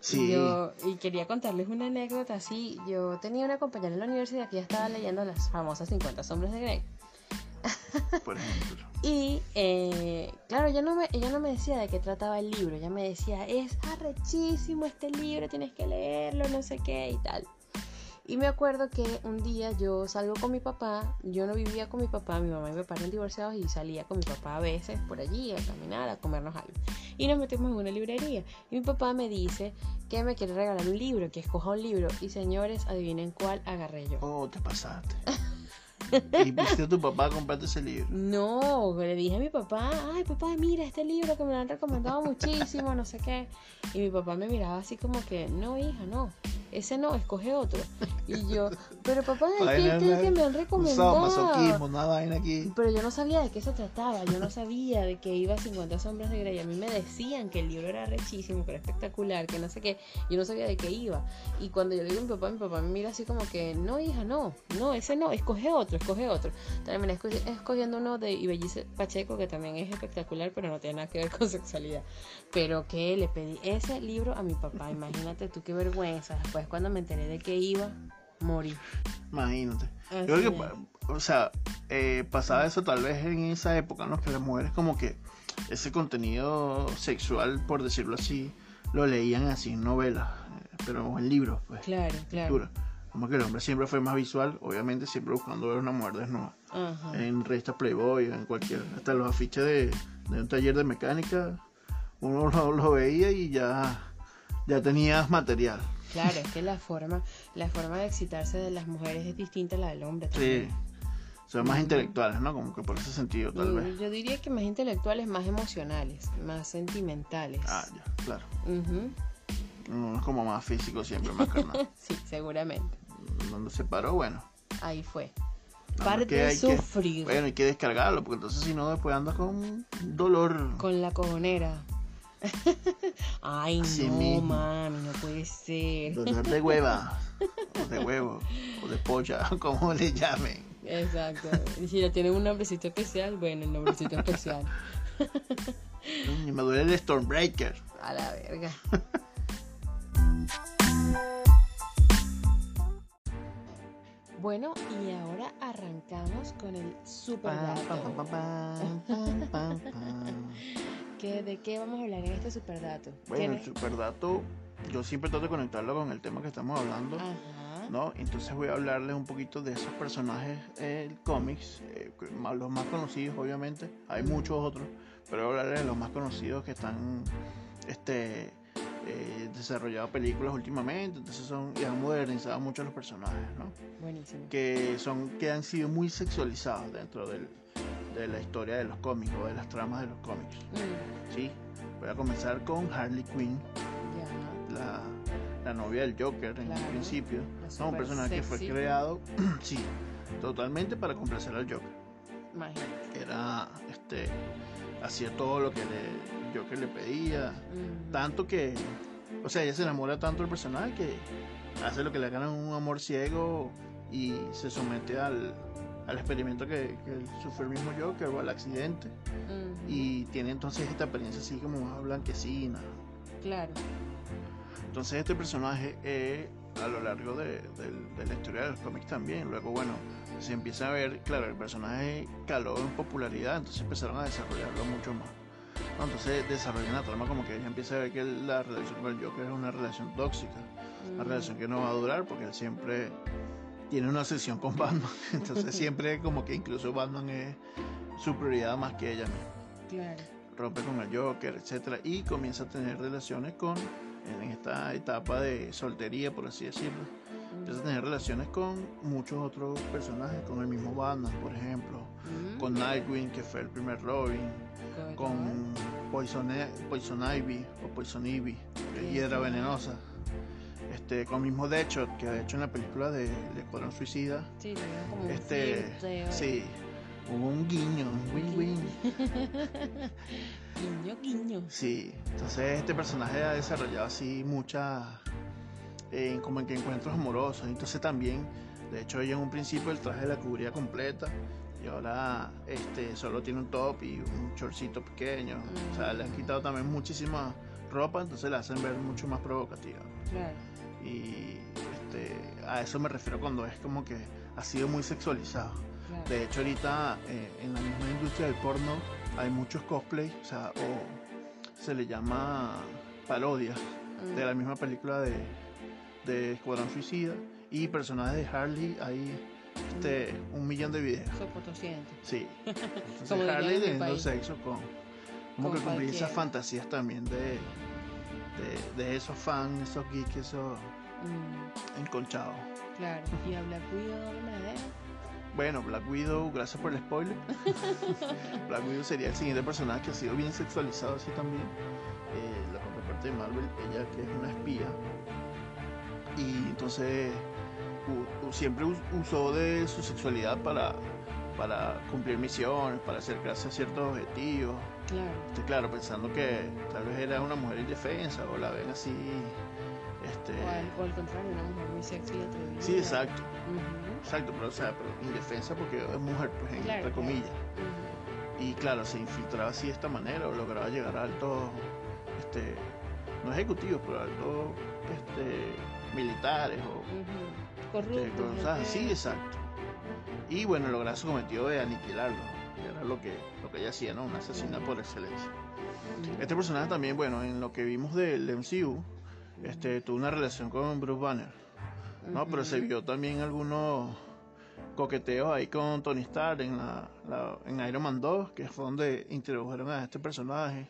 Sí.
Yo, y quería contarles una anécdota así. Yo tenía una compañera en la universidad que ya estaba leyendo las famosas 50 sombras de Grey.
por ejemplo.
Y eh, claro, ella no, me, ella no me decía de qué trataba el libro, ella me decía, es arrechísimo este libro, tienes que leerlo, no sé qué y tal. Y me acuerdo que un día yo salgo con mi papá, yo no vivía con mi papá, mi mamá y mi papá eran divorciados y salía con mi papá a veces por allí a caminar, a comernos algo. Y nos metimos en una librería. Y mi papá me dice que me quiere regalar un libro, que escoja un libro. Y señores, adivinen cuál agarré yo.
Oh, te pasaste. ¿Y viste a tu papá a comprarte ese libro?
No, le dije a mi papá, ay papá, mira este libro que me lo han recomendado muchísimo, no sé qué. Y mi papá me miraba así como que, no hija, no, ese no, escoge otro. Y yo, pero papá, que este es que me han recomendado.
masoquismo, una vaina aquí.
Pero yo no sabía de qué se trataba, yo no sabía de que iba a 50 sombras de Grey. A mí me decían que el libro era rechísimo, que era espectacular, que no sé qué. Yo no sabía de qué iba. Y cuando yo le digo a mi papá, mi papá me mira así como que, no hija, no, no, ese no, escoge otro, escoge otro. Terminé escogiendo uno de Ibellice Pacheco, que también es espectacular, pero no tiene nada que ver con sexualidad. Pero que le pedí ese libro a mi papá, imagínate tú qué vergüenza. Después cuando me enteré de que iba, morí.
Imagínate. Yo creo que, o sea, eh, pasaba eso tal vez en esa época, ¿no? Que las mujeres como que ese contenido sexual, por decirlo así, lo leían así en novelas, eh, pero en libros, pues.
Claro, claro.
Como que el hombre siempre fue más visual, obviamente siempre buscando ver una mujer desnuda. En revista Playboy, en cualquier, hasta los afiches de, un taller de mecánica, uno lo, veía y ya, ya tenías material.
Claro, es que la forma, la forma de excitarse de las mujeres es distinta a la del hombre también. Sí.
Son más intelectuales, ¿no? Como que por ese sentido, tal vez.
Yo diría que más intelectuales, más emocionales, más sentimentales.
Ah, ya, claro. Uno es como más físico siempre, más carnal.
sí, seguramente
cuando se paró, bueno.
Ahí fue. Parte de sufrir.
bueno, hay que descargarlo, porque entonces si no, después andas con dolor.
Con la cojonera. Ay, no, mami, no puede ser.
Dolor de hueva, o de huevo, o de polla, como le llamen.
Exacto. Y si ya tienen un nombrecito especial, bueno, el nombrecito especial.
Y me duele el Stormbreaker.
A la verga. Bueno, y ahora arrancamos con el super dato. ¿De qué vamos a hablar en este super dato?
Bueno, el super dato, yo siempre trato de conectarlo con el tema que estamos hablando. ¿no? Entonces voy a hablarles un poquito de esos personajes eh, cómics, eh, los más conocidos obviamente, hay muchos otros, pero voy a hablarles de los más conocidos que están este, eh, desarrollado películas últimamente, entonces son y han modernizado mucho los personajes, ¿no?
Buenísimo.
Que son que han sido muy sexualizados dentro del, de la historia de los cómics o de las tramas de los cómics. Mm. Sí. Voy a comenzar con Harley Quinn, la, la, novia del Joker en el principio, ¿no? un personaje que fue creado, sí, totalmente para complacer al Joker.
Imagínate.
Era este hacía todo lo que le, Joker le pedía. Tanto que, o sea, ella se enamora tanto del personaje que hace lo que le gana un amor ciego y se somete al, al experimento que, que sufrió el mismo Joker o al accidente. Y tiene entonces esta apariencia así como más blanquecina.
Claro.
Entonces este personaje eh, a lo largo de, de, la historia de los cómics también, luego bueno, se empieza a ver, claro, el personaje caló en popularidad, entonces empezaron a desarrollarlo mucho más. Entonces desarrollan la trama como que ella empieza a ver que la relación con el Joker es una relación tóxica, una mm. relación que no va a durar porque él siempre tiene una sesión con Batman, entonces siempre como que incluso Batman es su prioridad más que ella misma.
Claro.
Rompe con el Joker, etcétera, y comienza a tener relaciones con en esta etapa de soltería, por así decirlo empieza a tener relaciones con muchos otros personajes, con el mismo Batman, por ejemplo, mm. con Nightwing, que fue el primer Robin, con Poison, Poison, Ivy o Poison Ivy, Hiedra Venenosa. Este, con el mismo Deadshot, que de hecho en la película de, de Escuadrón Suicida,
sí, como
este, sí, hubo un guiño, un win win.
guiño, guiño.
Sí, entonces este personaje ha desarrollado así muchas como en que encuentros amorosos. Entonces también, de hecho ella en un principio el traje la cubría completa y ahora este solo tiene un top y un shortcito pequeño. O sea, le han quitado también muchísima ropa, entonces la hacen ver mucho más provocativa. Y este, a eso me refiero cuando es como que ha sido muy sexualizado. De hecho, ahorita eh, en la misma industria del porno hay muchos cosplays, o sea, o se le llama parodias de
Mm.
la misma película de, de Escuadrón Suicida y personajes de Harley hay este, un millón de videos.
Sopotosciente.
Sí. Entonces
Como
Harley teniendo sexo con como
Con
que cumplir esas fantasías también de, de, de esos fans, esos geeks, esos
Mm,
enconchados.
claro. Y a Black Widow de madera.
Bueno, Black Widow, gracias por el spoiler. Black Widow sería el siguiente personaje que ha sido bien sexualizado así también. Eh, la contraparte de Marvel, ella que es una espía. Y entonces u- u- siempre us- usó de su sexualidad para, para cumplir misiones, para acercarse a ciertos objetivos.
Claro.
Este, claro, pensando que tal vez era una mujer indefensa o la ven así. Este,
O al, o al contrario, una mujer muy sexy y atrevida.
sí, exacto. Exacto, pero, o sea, pero indefensa porque es mujer, pues, en-
Claro,
entre
claro.
comillas. Y claro, se infiltraba así de esta manera o lograba llegar a altos, este, no ejecutivos, pero altos este, militares o
Ujú.
este,
Corrupto.
cosas así,
gente-
exacto. Y bueno, lograba su cometido de aniquilarlo. que Era lo que, lo que ella hacía, ¿no? Una asesina por excelencia. Este personaje también, bueno, en lo que vimos del MCU, este, tuvo una relación con Bruce Banner. ¿no? Pero se vio también algunos coqueteos ahí con Tony Stark en, la, la- en Iron Man 2, que fue donde introdujeron a este personaje.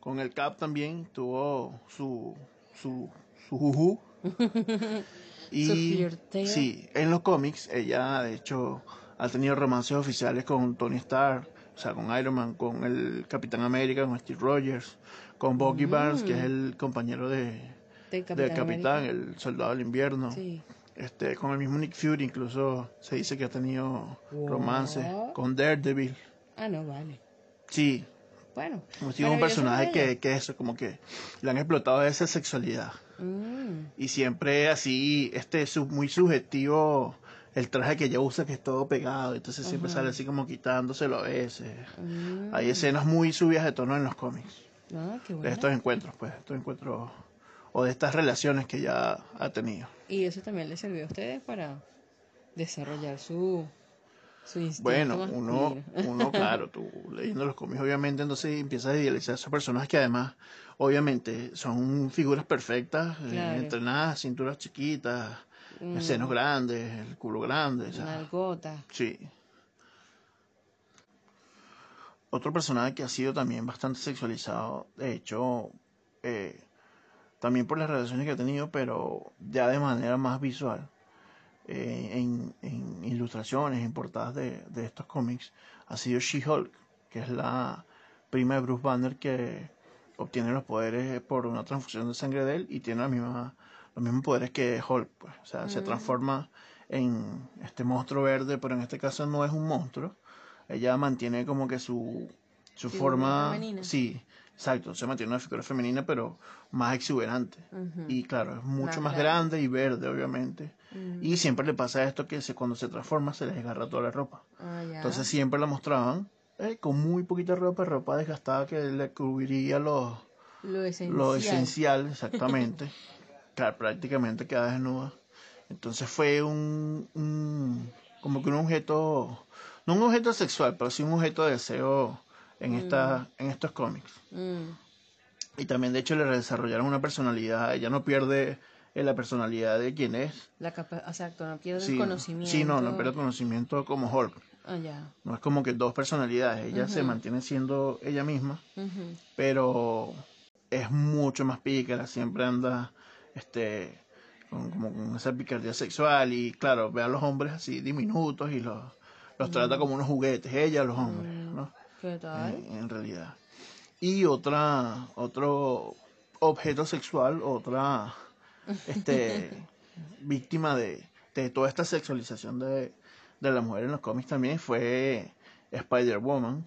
Con el Cap también tuvo su su su juju. y sí, en los cómics ella de hecho ha tenido romances oficiales con Tony Stark, o sea, con Iron Man, con el Capitán América, con Steve Rogers, con Bucky Barnes, que es
Mm.
el compañero de,
Del
del
Capitán.
El Soldado del Invierno.
Sí.
Este, con el mismo Nick Fury, incluso se dice que ha tenido
What?
romances con Daredevil.
Ah, no, vale.
Sí,
Bueno.
como si un personaje que, que eso, como que le han explotado esa sexualidad.
Mm,
Y siempre así, este, su- muy subjetivo, el traje que ella usa que es todo pegado, entonces siempre
Ajá.
sale así como quitándoselo a veces.
mm.
Hay escenas muy subidas de tono en los cómics,
Ah, qué
de
bueno.
estos encuentros, pues, estos encuentros, o de estas relaciones que ella ha tenido.
Y eso también le sirvió a ustedes para desarrollar su,
Bueno, uno, uno, claro, tú leyendo los cómics, obviamente, entonces empiezas a idealizar a esos personajes que además, obviamente, son figuras perfectas, eh, entrenadas, cinturas chiquitas,
Mm,
senos grandes, el culo grande,
Nalgota.
sí. Otro personaje que ha sido también bastante sexualizado, de hecho, eh, también por las relaciones que ha tenido, pero ya de manera más visual, eh, en, en ilustraciones, en portadas de, de estos cómics, ha sido She-Hulk, que es la prima de Bruce Banner que obtiene los poderes por una transfusión de sangre de él y tiene la misma, los mismos poderes que Hulk, pues. O sea, se
Mm.
transforma en este monstruo verde, pero en este caso no es un monstruo. Ella mantiene como que su, su
Figura
forma...
femenina.
Sí, exacto. Se mantiene una figura femenina, pero más exuberante. Y claro, es mucho
Más
más,
grande.
grande y verde, obviamente.
Mm.
Y siempre le pasa esto que se, cuando se transforma se les desgarra toda la ropa.
Ah.
Entonces siempre la mostraban eh, con muy poquita ropa, ropa desgastada que le cubriría los,
lo esencial.
lo esencial, exactamente. claro, prácticamente queda desnuda. Entonces fue un, un- como que un objeto, no un objeto sexual, pero sí un objeto de deseo en, esta, en estos cómics.
Mm,
Y también de hecho le desarrollaron una personalidad, ella no pierde eh, la personalidad de quien es.
la capa exacto, no pierde
Sí,
el conocimiento.
sí, no, no pierde el conocimiento como Hulk.
Ah, ya.
No es como que dos personalidades, ella se mantiene siendo ella misma, pero es mucho más pícara, siempre anda este con, como con esa picardía sexual y claro, ve a los hombres así diminutos y los, los trata como unos juguetes, ella a los hombres,
Mm.
¿no?
¿Qué tal?
En, en realidad. Y otra, otro objeto sexual, otra este víctima de, de toda esta sexualización de, de la mujer en los cómics también fue Spider-Woman,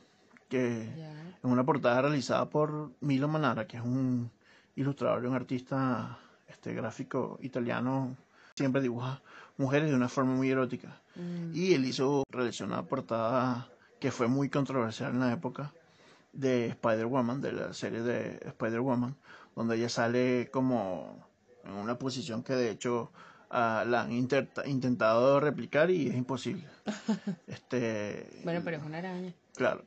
que
Ya.
en una portada realizada por Milo Manara, que es un ilustrador y un artista este gráfico italiano, siempre dibuja mujeres de una forma muy erótica.
Mm,
Y él hizo, realizó una portada que fue muy controversial en la época de Spider-Woman, de la serie de Spider-Woman, donde ella sale como en una posición que de hecho ah, la han intentado replicar y es imposible. este,
bueno, pero es una araña.
Claro.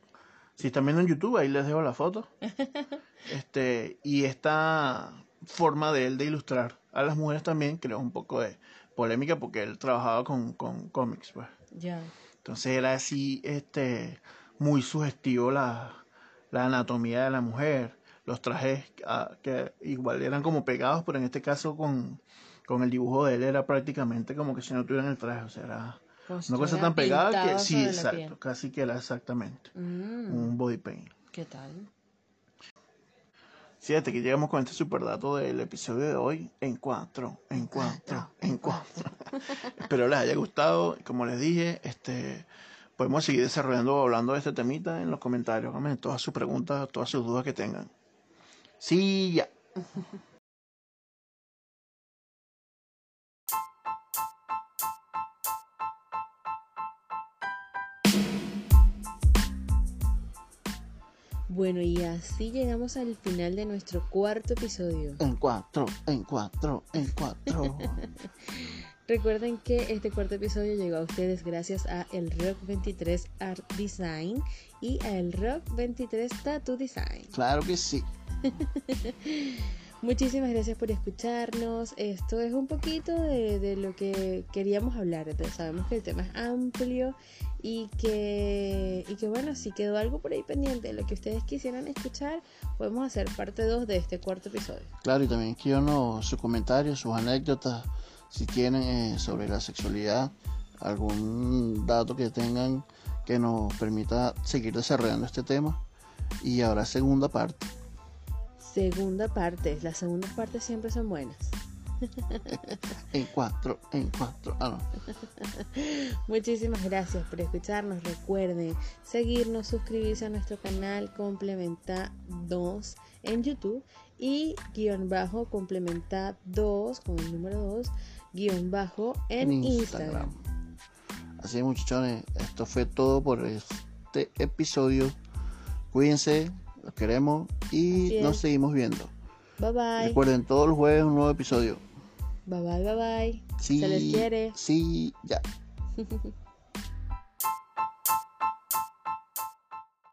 Si están viendo en YouTube, ahí les dejo la foto. este, y esta forma de él de ilustrar a las mujeres también creó un poco de polémica porque él trabajaba con, con cómics, pues.
Ya.
Entonces era así, este, muy sugestivo la, la anatomía de la mujer, los trajes ah, que igual eran como pegados, pero en este caso con, con el dibujo de él era prácticamente como que si no tuvieran el traje, o sea, era una cosa tan pegada que sí, exacto, casi que era exactamente mm. un body paint.
¿Qué tal?
Fíjate que llegamos con este super dato del episodio de hoy en cuatro, en cuatro, en cuatro. Espero les haya gustado. Como les dije, este podemos seguir desarrollando o hablando de este temita en los comentarios. Todas sus preguntas, todas sus dudas que tengan. Sí, ya.
Bueno, y así llegamos al final de nuestro cuarto episodio.
En cuatro, en cuatro, en cuatro.
Recuerden que este cuarto episodio llegó a ustedes gracias a el Rock 23 Art Design y a el Rock 23 Tattoo Design.
Claro que sí.
Muchísimas gracias por escucharnos. Esto es un poquito de, lo que queríamos hablar. sabemos que el tema es amplio y que, y que bueno, si quedó algo por ahí pendiente de lo que ustedes quisieran escuchar, podemos hacer parte 2 de este cuarto episodio.
Claro, y también quiero sus comentarios, sus anécdotas, si tienen eh, sobre la sexualidad, algún dato que tengan que nos permita seguir desarrollando este tema. Y ahora segunda parte.
Segunda parte, las segundas partes siempre son buenas.
en cuatro, en cuatro. Ah,
Muchísimas gracias por escucharnos. Recuerden seguirnos, suscribirse a nuestro canal Complementa 2 en YouTube y guion bajo Complementa 2 con el número 2 guion bajo en, Instagram. Instagram.
Así muchachones, esto fue todo por este episodio. Cuídense, los queremos y nos seguimos viendo.
Bye bye.
Recuerden, todos los jueves un nuevo episodio.
Bye bye, bye bye.
Sí,
Se les quiere.
Sí, ya.